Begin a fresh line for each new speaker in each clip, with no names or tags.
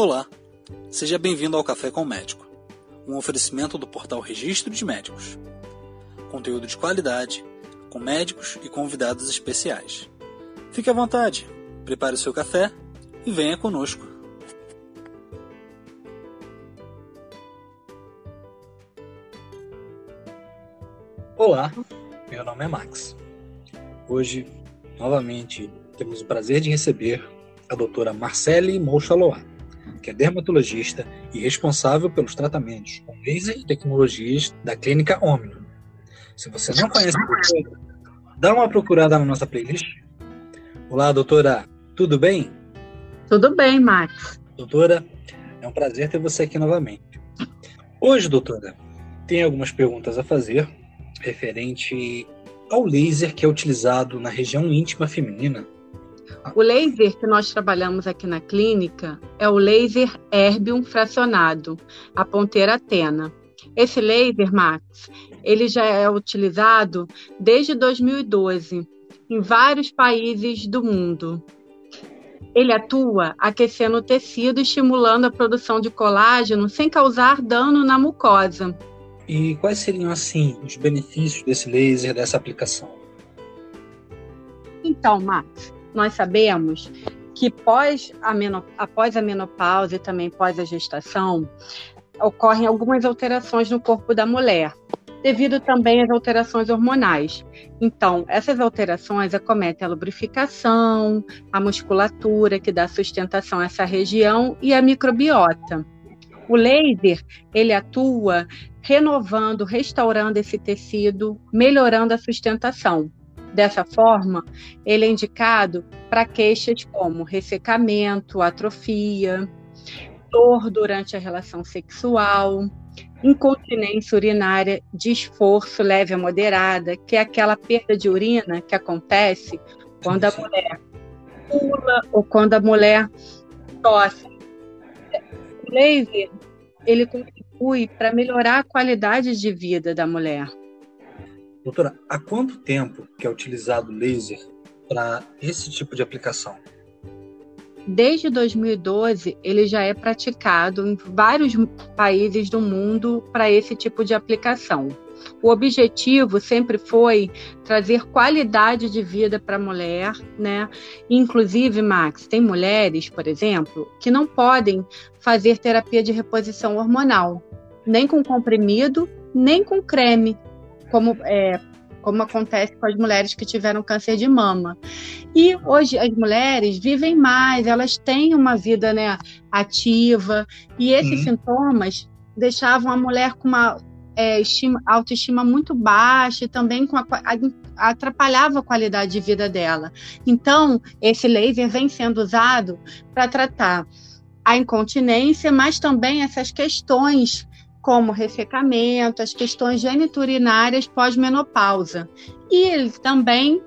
Olá, seja bem-vindo ao Café com o Médico, um oferecimento do portal Registro de Médicos. Conteúdo de qualidade, com médicos e convidados especiais. Fique à vontade, prepare o seu café e venha conosco. Olá, meu nome é Max. Hoje, novamente, temos o prazer de receber a doutora Marcele Mouchaloa que é dermatologista e responsável pelos tratamentos com laser e tecnologias da clínica Omnium. Se você não conhece a doutora, dá uma procurada na nossa playlist. Olá, doutora, tudo bem?
Tudo bem, Max.
Doutora, é um prazer ter você aqui novamente. Hoje, doutora, tem algumas perguntas a fazer referente ao laser que é utilizado na região íntima feminina
o laser que nós trabalhamos aqui na clínica é o laser erbium fracionado, a ponteira Atena. Esse laser, Max, ele já é utilizado desde 2012 em vários países do mundo. Ele atua aquecendo o tecido, estimulando a produção de colágeno sem causar dano na mucosa.
E quais seriam, assim, os benefícios desse laser, dessa aplicação?
Então, Max, nós sabemos que pós a após a menopausa e também pós a gestação, ocorrem algumas alterações no corpo da mulher, devido também às alterações hormonais. Então, essas alterações acometem a lubrificação, a musculatura, que dá sustentação a essa região, e a microbiota. O laser, ele atua renovando, restaurando esse tecido, melhorando a sustentação. Dessa forma, ele é indicado para queixas como ressecamento, atrofia, dor durante a relação sexual, incontinência urinária de esforço leve a moderada, que é aquela perda de urina que acontece quando a mulher pula ou quando a mulher tosse. O laser ele contribui para melhorar a qualidade de vida da mulher.
Doutora, há quanto tempo que é utilizado laser para esse tipo de aplicação?
Desde 2012, ele já é praticado em vários países do mundo para esse tipo de aplicação. O objetivo sempre foi trazer qualidade de vida para a mulher, né? Inclusive, Max, tem mulheres, por exemplo, que não podem fazer terapia de reposição hormonal, nem com comprimido, nem com creme, como, é, como acontece com as mulheres que tiveram câncer de mama. E hoje as mulheres vivem mais, elas têm uma vida né, ativa, e esses uhum. sintomas deixavam a mulher com uma é, estima, autoestima muito baixa e também com a, a, atrapalhava a qualidade de vida dela. Então, esse laser vem sendo usado para tratar a incontinência, mas também essas questões como ressecamento, as questões geniturinárias pós-menopausa. E ele também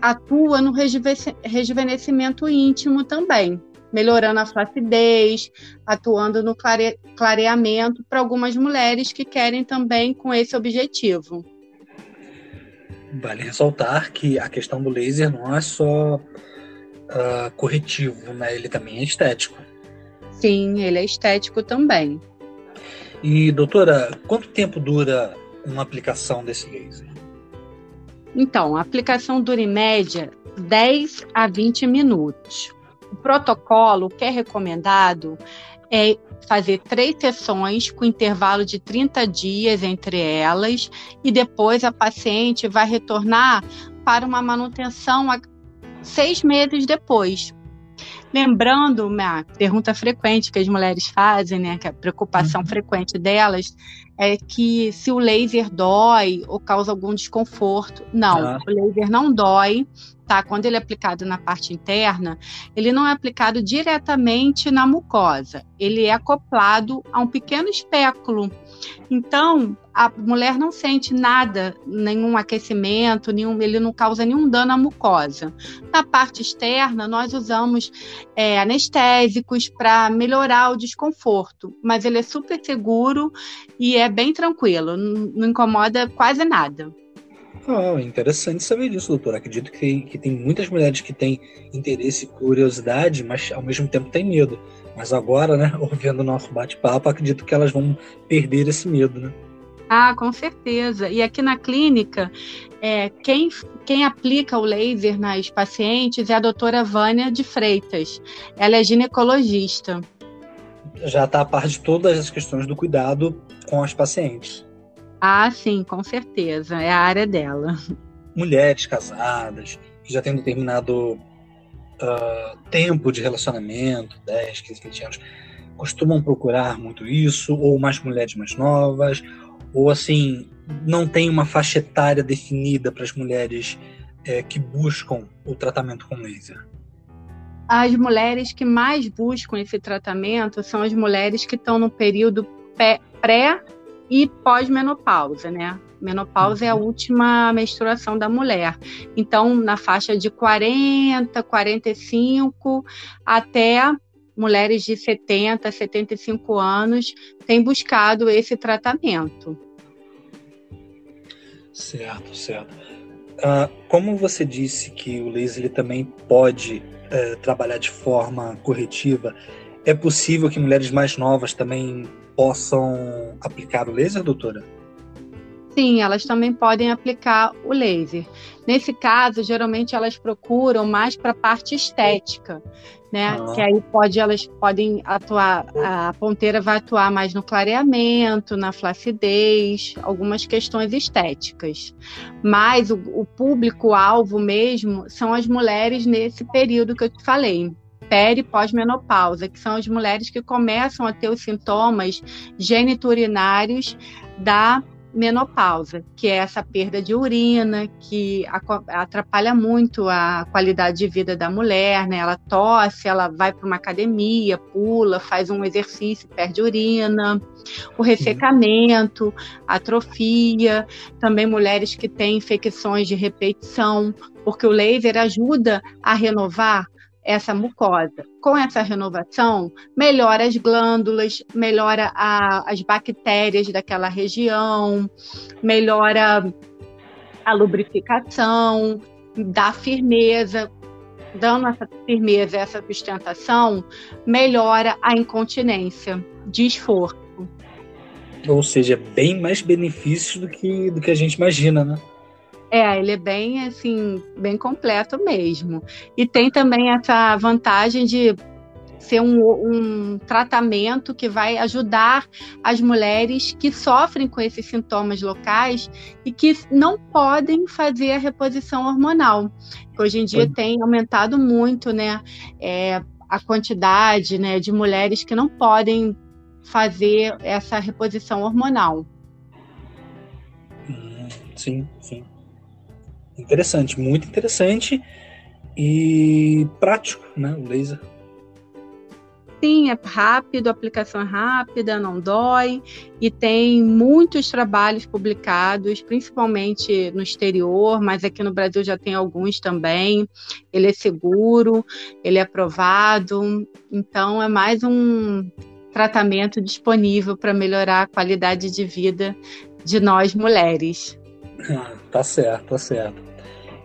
atua no rejuvenescimento íntimo também, melhorando a flacidez, atuando no clare clareamento para algumas mulheres que querem também com esse objetivo.
Vale ressaltar que a questão do laser não é só uh, corretivo, né? ele também é estético.
Sim, ele é estético também.
E, doutora, quanto tempo dura uma aplicação desse laser?
Então, a aplicação dura em média 10 a 20 minutos. O protocolo que é recomendado é fazer três sessões com intervalo de 30 dias entre elas e depois a paciente vai retornar para uma manutenção seis meses depois. Lembrando, uma pergunta frequente que as mulheres fazem, né, que a preocupação uhum. frequente delas é que se o laser dói ou causa algum desconforto. Não, ah. o laser não dói, tá? Quando ele é aplicado na parte interna, ele não é aplicado diretamente na mucosa, ele é acoplado a um pequeno espéculo. Então, a mulher não sente nada, nenhum aquecimento, nenhum, ele não causa nenhum dano à mucosa. Na parte externa, nós usamos é, anestésicos para melhorar o desconforto, mas ele é super seguro e é bem tranquilo, não, incomoda quase nada.
Oh, interessante saber disso, doutor. Acredito que, que tem muitas mulheres que têm interesse e curiosidade, mas ao mesmo tempo têm medo. Mas agora, né, ouvindo o nosso bate-papo, acredito que elas vão perder esse medo, né?
Ah, com certeza. E aqui na clínica, é, quem, quem aplica o laser nas pacientes é a doutora Vânia de Freitas. Ela é ginecologista.
Já está a par de todas as questões do cuidado com as pacientes.
Ah, sim, com certeza. É a área dela.
Mulheres casadas, que já têm determinado uh, tempo de relacionamento 10, 15, 20 anos costumam procurar muito isso, ou mais mulheres mais novas, ou assim, não tem uma faixa etária definida para as mulheres é, que buscam o tratamento com laser?
As mulheres que mais buscam esse tratamento são as mulheres que estão no período pré e pós-menopausa, né? Menopausa é a uhum. última menstruação da mulher. Então, na faixa de 40, 45 até mulheres de 70, 75 anos têm buscado esse tratamento.
Certo, certo. Uh, como você disse que o laser ele também pode uh, trabalhar de forma corretiva, é possível que mulheres mais novas também possam aplicar o laser, doutora?
Sim, elas também podem aplicar o laser. Nesse caso, geralmente elas procuram mais para a parte estética, né? Ah. Que aí pode, elas podem atuar, a ponteira vai atuar mais no clareamento, na flacidez, algumas questões estéticas. Mas o, o público-alvo mesmo são as mulheres nesse período que eu te falei, peri pós-menopausa, que são as mulheres que começam a ter os sintomas geniturinários da menopausa, que é essa perda de urina, que atrapalha muito a qualidade de vida da mulher, né? Ela tosse, ela vai para uma academia, pula, faz um exercício, perde urina, o ressecamento, atrofia, também mulheres que têm infecções de repetição, porque o laser ajuda a renovar essa mucosa. Com essa renovação, melhora as glândulas, melhora a, as bactérias daquela região, melhora a lubrificação, dá firmeza. Dando essa firmeza, essa sustentação, melhora a incontinência de esforço.
Ou seja, bem mais benefícios do que, do que a gente imagina, né?
É, ele é bem assim, bem completo mesmo. E tem também essa vantagem de ser um, um, tratamento que vai ajudar as mulheres que sofrem com esses sintomas locais e que não podem fazer a reposição hormonal. Hoje em dia tem aumentado muito, né, é, a quantidade, né, de mulheres que não podem fazer essa reposição hormonal.
Sim, sim. Interessante, muito interessante e prático, né? O laser.
Sim, é rápido, a aplicação é rápida, não dói e tem muitos trabalhos publicados, principalmente no exterior, mas aqui no Brasil já tem alguns também. Ele é seguro, ele é aprovado, então é mais um tratamento disponível para melhorar a qualidade de vida de nós mulheres.
tá certo, tá certo.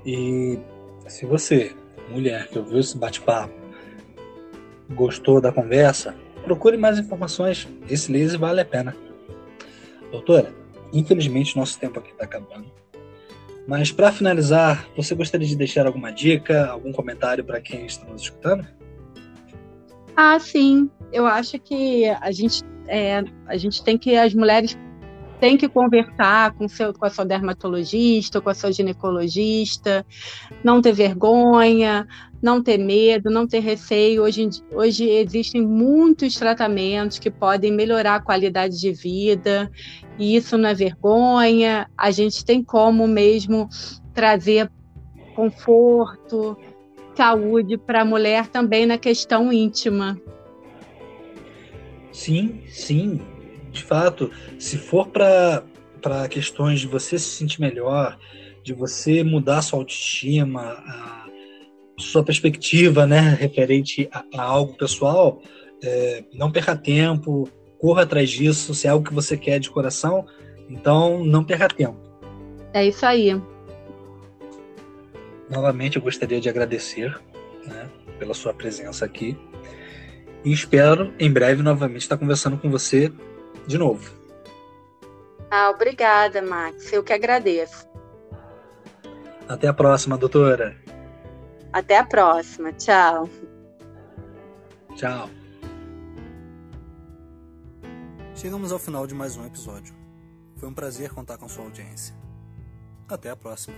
E se você, mulher que ouviu esse bate-papo, gostou da conversa, procure mais informações. Esse laser vale a pena. Doutora, infelizmente nosso tempo aqui está acabando. Mas para finalizar, você gostaria de deixar alguma dica, algum comentário para quem está nos escutando?
Ah, sim. Eu acho que a gente, é, a gente tem que as mulheres tem que conversar com, seu, com a sua dermatologista, com a sua ginecologista, não ter vergonha, não ter medo, não ter receio. Hoje, hoje existem muitos tratamentos que podem melhorar a qualidade de vida, e isso não é vergonha. A gente tem como mesmo trazer conforto, saúde para a mulher também na questão íntima.
Sim, sim de fato, se for para questões de você se sentir melhor, de você mudar sua autoestima, a sua perspectiva, né, referente a, a algo pessoal, é, não perca tempo, corra atrás disso, se é algo que você quer de coração, então não perca tempo.
É isso aí.
novamente eu gostaria de agradecer né, pela sua presença aqui e espero em breve novamente estar conversando com você de novo.
Ah, obrigada, Max. Eu que agradeço.
Até a próxima, doutora.
Até a próxima. Tchau.
Tchau. Chegamos ao final de mais um episódio. Foi um prazer contar com sua audiência. Até a próxima.